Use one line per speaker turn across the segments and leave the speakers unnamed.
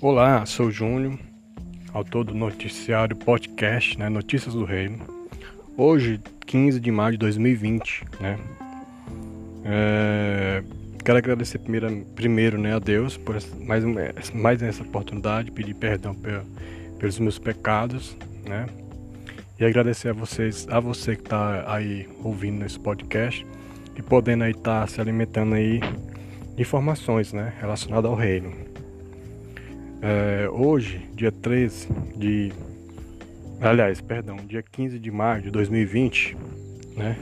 Olá, sou Júnior, autor do noticiário podcast, né, Notícias do Reino. Hoje, 15 de maio de 2020, né? É, quero agradecer primeiro, primeiro né, a Deus por mais, mais essa oportunidade, pedir perdão pelos meus pecados, né? E agradecer a vocês, a você que está aí ouvindo esse podcast e podendo aí estar tá se alimentando aí de informações, né, relacionadas ao reino. É, hoje, dia 13 de. Aliás, perdão, dia 15 de maio de 2020, né?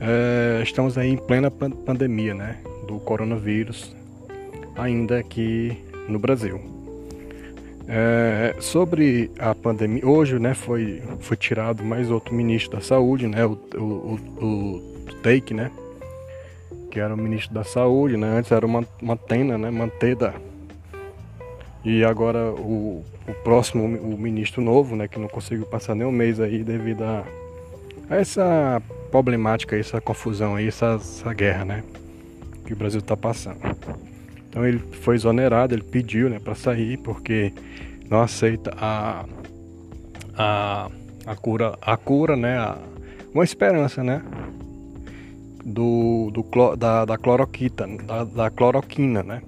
É, estamos aí em plena pandemia, né? Do coronavírus, ainda aqui no Brasil. É, sobre a pandemia, hoje, né, foi, foi tirado mais outro ministro da saúde, né? O, o, o, o Take, né? Que era o ministro da saúde, né? Antes era uma Mantena, né? Manteda e agora o, o próximo, o ministro novo, né, que não conseguiu passar nem um mês aí devido a, a essa problemática, essa confusão aí, essa, essa guerra, né, que o Brasil está passando. Então ele foi exonerado, ele pediu, né, para sair porque não aceita a, a, a cura, a cura, né, a, uma esperança, né, do, do da, da cloroquita, da, da cloroquina, né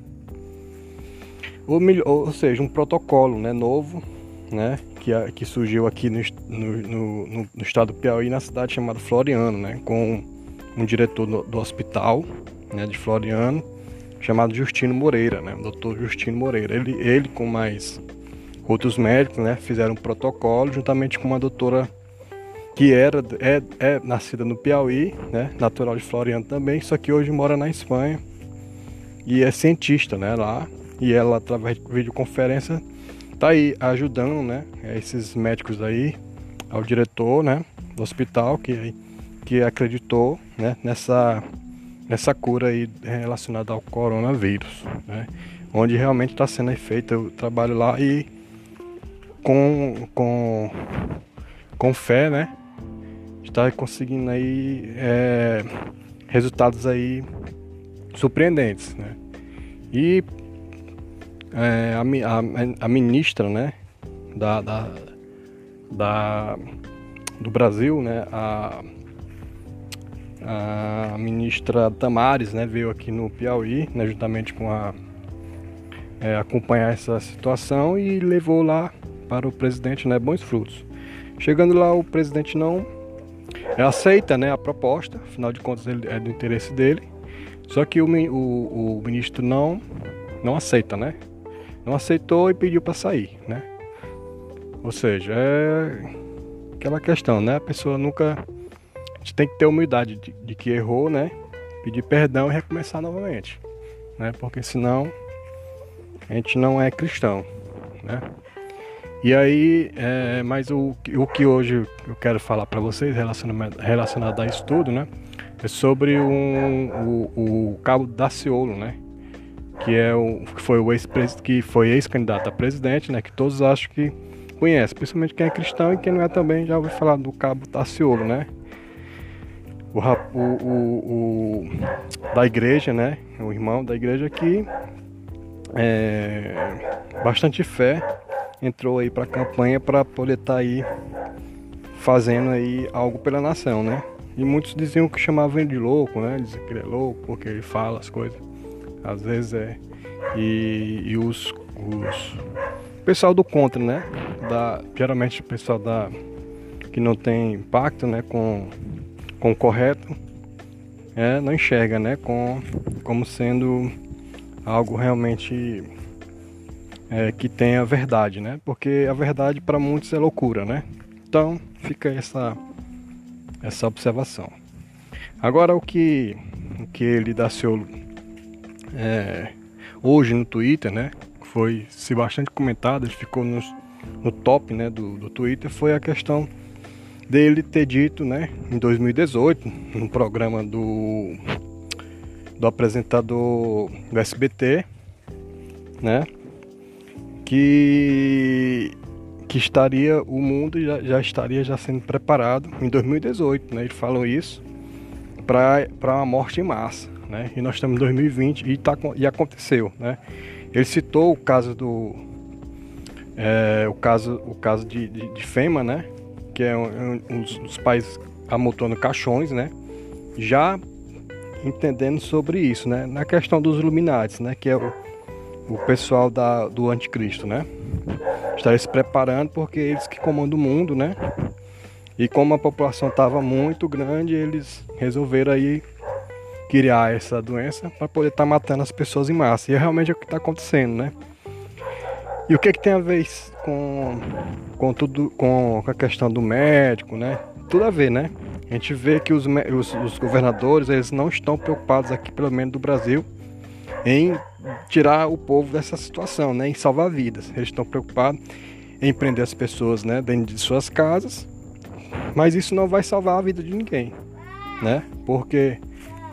ou, ou seja, um protocolo né, novo né, que, que surgiu aqui no, no, no, no, estado do Piauí, na cidade chamada Floriano, né, com um diretor do, do hospital né, de Floriano, chamado Justino Moreira, né, Dr. Justino Moreira. Ele, ele com mais outros médicos né, fizeram um protocolo juntamente com uma doutora que era é, é nascida no Piauí, né, natural de Floriano também, só que hoje mora na Espanha e é cientista né, lá e ela, através de videoconferência, tá aí ajudando, né, esses médicos aí, ao diretor, né, do hospital que, que acreditou, né, nessa, nessa cura aí relacionada ao coronavírus, né, onde realmente está sendo feito o trabalho lá e com, com, com fé, né, está conseguindo aí é, resultados aí surpreendentes, né, e é, a, a, a, ministra, né, da, da, da, do Brasil, né, a, a ministra Damares, né, veio aqui no Piauí, né, juntamente com a é, acompanhar essa situação e levou lá para o presidente, né, bons frutos. Chegando lá, o presidente não aceita, né, a proposta, afinal de contas ele, é do interesse dele. Só que o, o, o ministro não não aceita, né? Não aceitou e pediu para sair, né? Ou seja, é aquela questão, né? A pessoa nunca. A gente tem que ter humildade de, de que errou, né? Pedir perdão e recomeçar novamente, né? Porque senão a gente não é cristão, né? E aí, é, mas o, o que hoje eu quero falar para vocês relacionado, relacionado a isso tudo, né? É sobre um, o, o cabo Daciolo, né? Que é o que foi o ex que foi ex-candidato a presidente, né, que todos acham que conhece, principalmente quem é cristão e quem não é também já ouviu falar do Cabo Tassiolo, né? O, o, o, o, da igreja, né? O irmão da igreja que é, bastante fé entrou aí para a campanha para poder estar tá aí fazendo aí algo pela nação, né? E muitos diziam que chamavam ele de louco, né? Diziam que ele é louco porque ele fala as coisas às vezes é. E, e os, os pessoal do contra, né? Da, geralmente o pessoal da, que não tem impacto né, com, com o correto é, não enxerga né, com, como sendo algo realmente é, que tenha verdade, né? Porque a verdade para muitos é loucura, né? Então fica essa, essa observação. Agora o que, o que ele dá seu é, hoje no Twitter, né? Foi se bastante comentado, ele ficou nos, no top né, do, do Twitter, foi a questão dele ter dito, né, em 2018, no programa do, do apresentador do SBT, né, que, que estaria, o mundo já, já estaria já sendo preparado em 2018, né, eles falam isso, para uma morte em massa né? E nós estamos em 2020 e, tá, e aconteceu, né? Ele citou o caso do, É, o caso, o caso de, de, de FEMA, né? Que é um, um dos países amontoando caixões, né? Já entendendo sobre isso, né? Na questão dos Illuminati, né? Que é o, o pessoal da, do anticristo, né? Estaria se preparando porque eles que comandam o mundo, né? E como a população estava muito grande, eles resolveram aí criar essa doença para poder estar tá matando as pessoas em massa. E é realmente o que está acontecendo, né? E o que, que tem a ver com, com tudo, com, com a questão do médico, né? Tudo a ver, né? A gente vê que os, os, os governadores eles não estão preocupados aqui, pelo menos do Brasil, em tirar o povo dessa situação, né? Em salvar vidas. Eles estão preocupados em prender as pessoas, né? Dentro de suas casas. Mas isso não vai salvar a vida de ninguém, né? Porque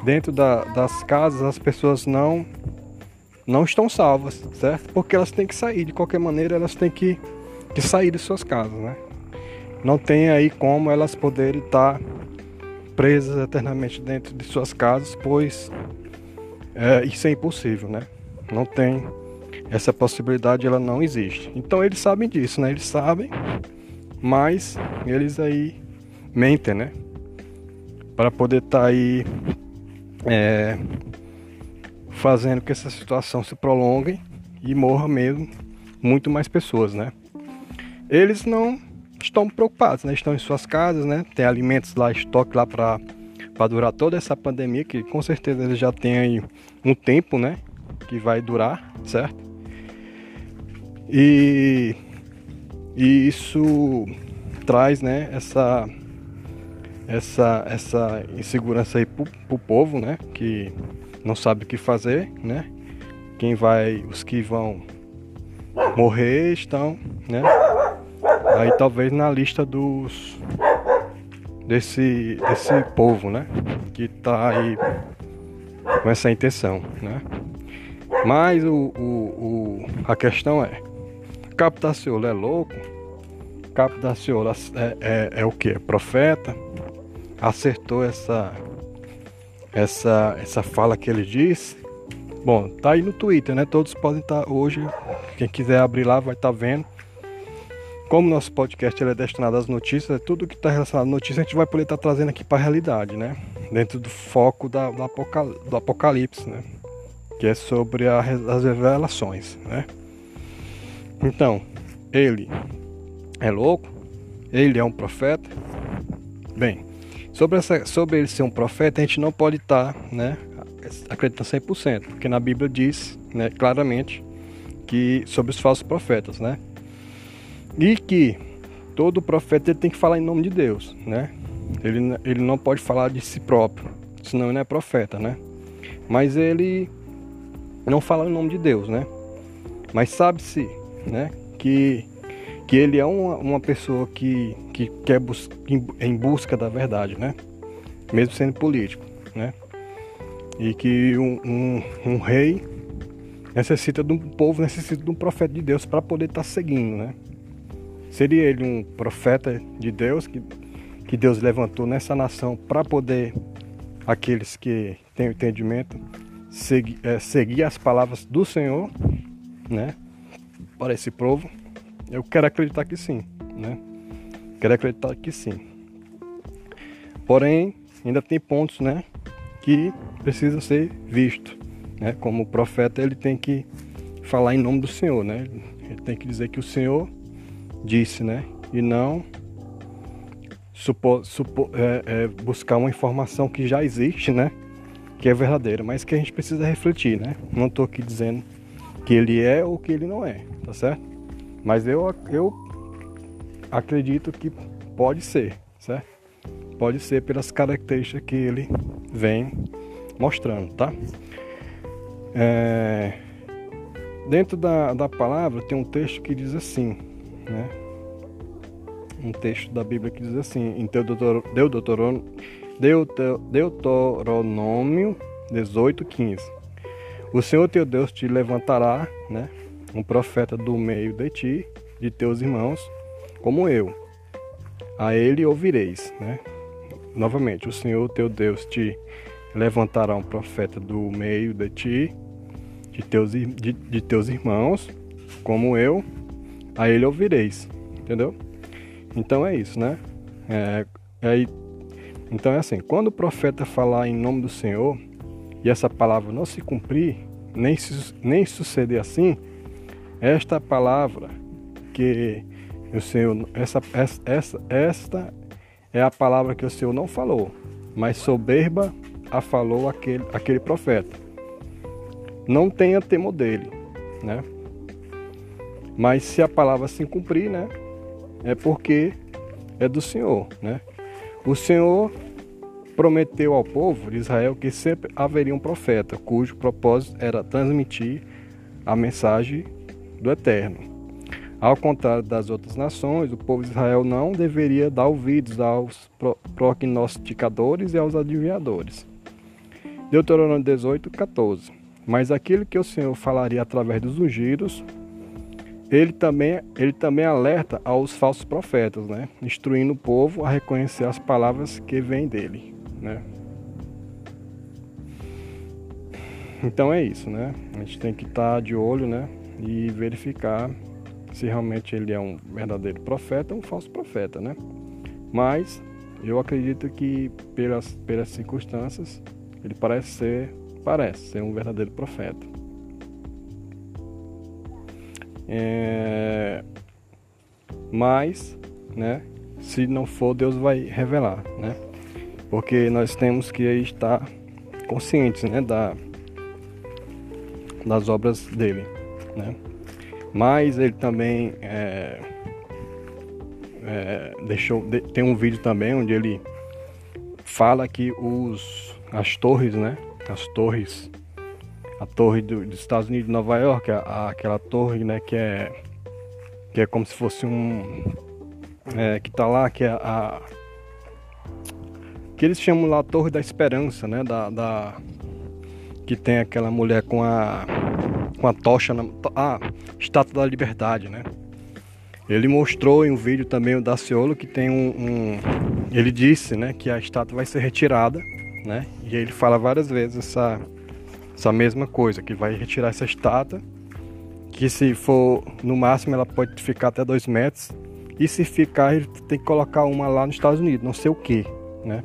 dentro da, das casas as pessoas não não estão salvas, certo? Porque elas têm que sair, de qualquer maneira elas têm que, que sair de suas casas, né? Não tem aí como elas poderem estar presas eternamente dentro de suas casas, pois é, isso é impossível, né? Não tem essa possibilidade, ela não existe. Então eles sabem disso, né? Eles sabem, mas eles aí mentem, né? Para poder estar tá aí é, fazendo que essa situação se prolongue e morra mesmo muito mais pessoas, né? Eles não estão preocupados, né? Estão em suas casas, né? Tem alimentos lá, estoque lá para para durar toda essa pandemia que com certeza eles já têm aí um tempo, né? Que vai durar, certo? E, e isso traz, né? Essa essa essa insegurança aí pro, pro povo, né? Que não sabe o que fazer, né? Quem vai, os que vão morrer estão, né? Aí talvez na lista dos desse desse povo, né? Que tá aí com essa intenção, né? Mas o, o, o a questão é, Captaciolo é louco? Captaciolo é, é, é o que? É profeta? Acertou essa essa, essa fala que ele disse. Bom, tá aí no Twitter, né? Todos podem estar tá hoje. Quem quiser abrir lá vai estar tá vendo. Como nosso podcast é destinado às notícias, tudo que está relacionado à notícia a gente vai poder estar tá trazendo aqui para a realidade, né? Dentro do foco da, do, apocal, do Apocalipse, né? Que é sobre a, as revelações, né? Então, ele é louco? Ele é um profeta? Bem, Sobre, essa, sobre ele ser um profeta, a gente não pode estar né, acreditando 100%, porque na Bíblia diz né, claramente que sobre os falsos profetas, né? E que todo profeta ele tem que falar em nome de Deus, né? Ele, ele não pode falar de si próprio, senão ele não é profeta, né? Mas ele não fala em nome de Deus, né? Mas sabe-se, né, que que ele é uma, uma pessoa que, que quer bus em, busca da verdade, né? Mesmo sendo político, né? E que um, um, um rei necessita de um povo, necessita de um profeta de Deus para poder estar tá seguindo, né? Seria ele um profeta de Deus que, que Deus levantou nessa nação para poder aqueles que têm o entendimento seguir, é, seguir as palavras do Senhor, né? Para esse povo eu quero acreditar que sim, né? Quero acreditar que sim. Porém, ainda tem pontos, né, que precisam ser vistos, né? Como profeta, ele tem que falar em nome do Senhor, né? Ele tem que dizer que o Senhor disse, né? E não supor, supor, é, é, buscar uma informação que já existe, né? Que é verdadeira, mas que a gente precisa refletir, né? Não estou aqui dizendo que ele é ou que ele não é, tá certo? Mas eu, eu acredito que pode ser, certo? Pode ser pelas características que ele vem mostrando, tá? É, dentro da, da palavra tem um texto que diz assim, né? Um texto da Bíblia que diz assim, em Deuteronômio, Deuteronômio 18, 15. O Senhor teu Deus te levantará, né? Um profeta do meio de ti, de teus irmãos, como eu. A ele ouvireis, né? Novamente, o Senhor teu Deus te levantará um profeta do meio de ti, de teus, de, de teus irmãos, como eu. a ele ouvireis, entendeu? Então é isso, né? É, é, então é assim, quando o profeta falar em nome do Senhor e essa palavra não se cumprir, nem, nem suceder assim, esta palavra que o Senhor, essa, essa, esta é a palavra que o Senhor não falou, mas soberba a falou aquele, aquele profeta. Não tenha temor dele, né? Mas se a palavra se cumprir, né? É porque é do Senhor, né? O Senhor prometeu ao povo de Israel que sempre haveria um profeta, cujo propósito era transmitir a mensagem do Eterno. Ao contrário das outras nações, o povo de Israel não deveria dar ouvidos aos prognosticadores e aos adivinhadores. Deuteronômio 18, 14. Mas aquilo que o Senhor falaria através dos ungidos, ele também, ele também alerta aos falsos profetas, né? instruindo o povo a reconhecer as palavras que vêm dele. Né? Então é isso, né? A gente tem que estar tá de olho, né? E verificar se realmente ele é um verdadeiro profeta ou um falso profeta, né? Mas eu acredito que pelas, pelas circunstâncias ele parece ser parece ser um verdadeiro profeta. É, mas, né, se não for, Deus vai revelar, né? Porque nós temos que estar conscientes, né, da, das obras dele, né? Mas ele também é, é, deixou, de, tem um vídeo também onde ele fala que os as torres, né, as torres, a torre do, dos Estados Unidos de Nova York, a, aquela torre, né, que é que é como se fosse um é, que tá lá, que é a que eles chamam lá a Torre da Esperança, né, da, da que tem aquela mulher com a com a tocha na ah, estátua da liberdade, né? Ele mostrou em um vídeo também o Daciolo que tem um, um ele disse, né, que a estátua vai ser retirada né? E ele fala várias vezes essa, essa mesma coisa, que vai retirar essa estátua, que se for no máximo ela pode ficar até dois metros, e se ficar ele tem que colocar uma lá nos Estados Unidos, não sei o que, né?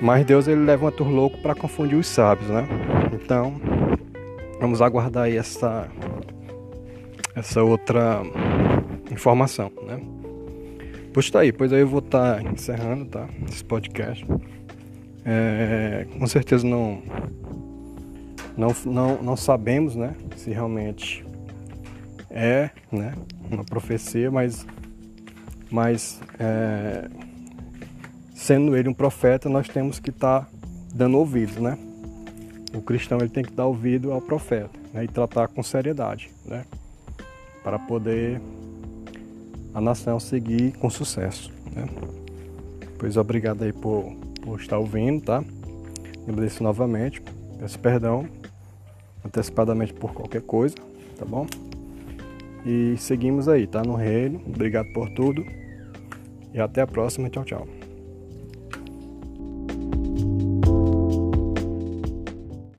Mas Deus ele levanta os loucos para confundir os sábios, né? Então vamos aguardar aí essa essa outra informação, né? Pois tá aí, pois aí eu vou estar tá encerrando, tá? Esse podcast. É, com certeza não, não, não, não sabemos, né? Se realmente é, né? Uma profecia, mas, mas é, sendo ele um profeta, nós temos que estar tá dando ouvidos, né? O cristão ele tem que dar ouvido ao profeta né? e tratar com seriedade, né? Para poder a nação seguir com sucesso. Né? Pois obrigado aí por, por estar ouvindo, tá? Agradeço novamente, peço perdão antecipadamente por qualquer coisa, tá bom? E seguimos aí, tá? No reino. Obrigado por tudo. E até a próxima. Tchau, tchau.